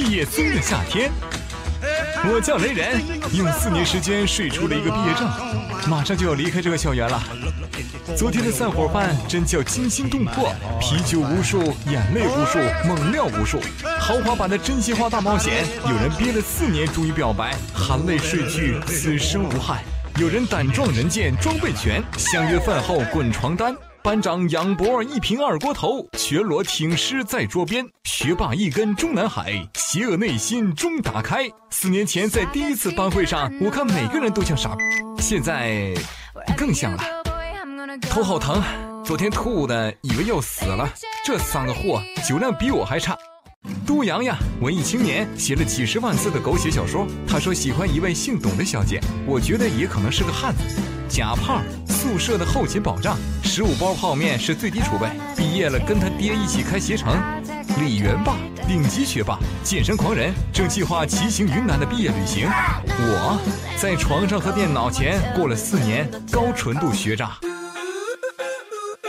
毕业松的夏天，我叫雷人，用四年时间睡出了一个毕业证，马上就要离开这个校园了。昨天的散伙饭真叫惊心动魄，啤酒无数，眼泪无数，猛料无数。豪华版的真心话大冒险，有人憋了四年终于表白，含泪睡去，此生无憾；有人胆壮人贱，装备全，相约饭后滚床单。班长仰脖一瓶二锅头，全裸挺尸在桌边。学霸一根中南海，邪恶内心终打开。四年前在第一次班会上，我看每个人都像傻，现在更像了。头好疼，昨天吐的以为要死了。这三个货酒量比我还差。都阳呀，文艺青年，写了几十万字的狗血小说。他说喜欢一位姓董的小姐，我觉得也可能是个汉子。假胖，宿舍的后勤保障，十五包泡面是最低储备。毕业了，跟他爹一起开携程。李元霸，顶级学霸，健身狂人，正计划骑行云南的毕业旅行。我在床上和电脑前过了四年高纯度学渣。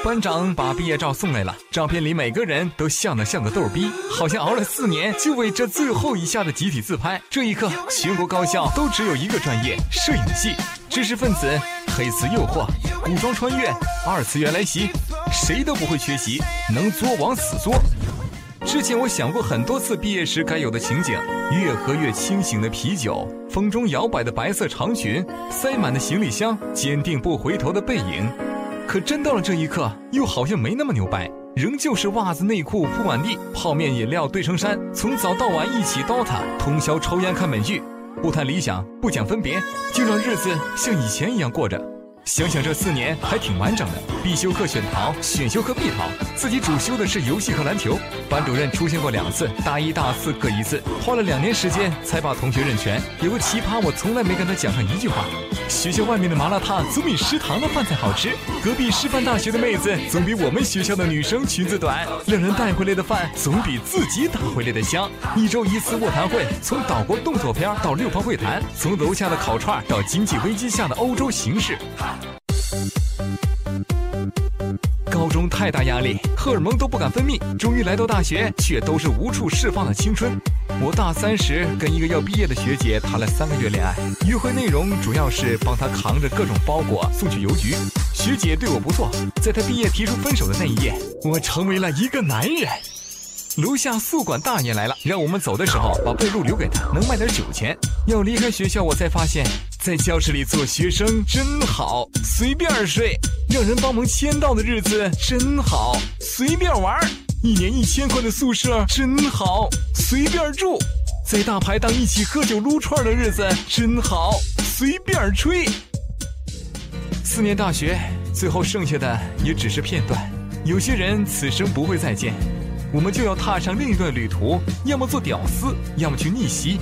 班长把毕业照送来了，照片里每个人都像的像个逗逼，好像熬了四年就为这最后一下的集体自拍。这一刻，全国高校都只有一个专业——摄影系。知识分子、黑丝诱惑、古装穿越、二次元来袭，谁都不会缺席，能作往死作。之前我想过很多次毕业时该有的情景：越喝越清醒的啤酒，风中摇摆的白色长裙，塞满的行李箱，坚定不回头的背影。可真到了这一刻，又好像没那么牛掰，仍旧是袜子内裤铺满地，泡面饮料堆成山，从早到晚一起 DOTA，通宵抽烟看美剧，不谈理想，不讲分别，就让日子像以前一样过着。想想这四年还挺完整的，必修课选逃，选修课必逃。自己主修的是游戏和篮球，班主任出现过两次，大一大四各一次，花了两年时间才把同学认全。有个奇葩，我从来没跟他讲上一句话。学校外面的麻辣烫总比食堂的饭菜好吃，隔壁师范大学的妹子总比我们学校的女生裙子短，两人带回来的饭总比自己打回来的香。一周一次卧谈会，从岛国动作片到六方会谈，从楼下的烤串到经济危机下的欧洲形势。高中太大压力，荷尔蒙都不敢分泌，终于来到大学，却都是无处释放的青春。我大三时跟一个要毕业的学姐谈了三个月恋爱，约会内容主要是帮她扛着各种包裹送去邮局。学姐对我不错，在她毕业提出分手的那一夜，我成为了一个男人。楼下宿管大爷来了，让我们走的时候把被褥留给他，能卖点酒钱。要离开学校，我才发现，在教室里做学生真好，随便睡；让人帮忙签到的日子真好，随便玩；一年一千块的宿舍真好，随便住；在大排档一起喝酒撸串的日子真好，随便吹。四年大学，最后剩下的也只是片段。有些人此生不会再见。我们就要踏上另一段旅途，要么做屌丝，要么去逆袭。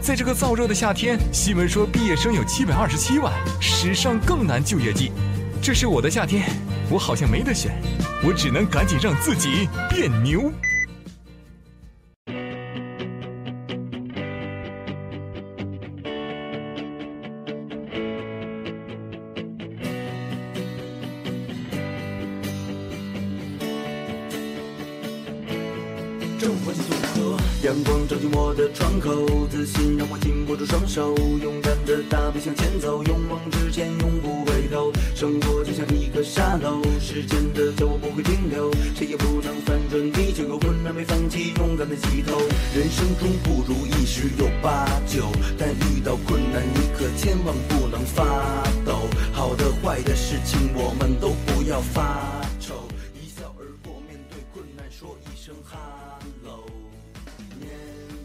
在这个燥热的夏天，新闻说毕业生有七百二十七万，史上更难就业季。这是我的夏天，我好像没得选，我只能赶紧让自己变牛。正欢喜组合，阳光照进我的窗口，自信让我紧握住双手，勇敢的大步向前走，勇往直前，永不回头。生活就像一个沙漏，时间的脚步不会停留，谁也不能反转地球。有困难没放弃，勇敢的起头。人生中不如意十有八九，但遇到困难你可千万不能发抖。好的坏的事情我们都不要发愁，一笑而过，面对困难说一声哈喽。年轻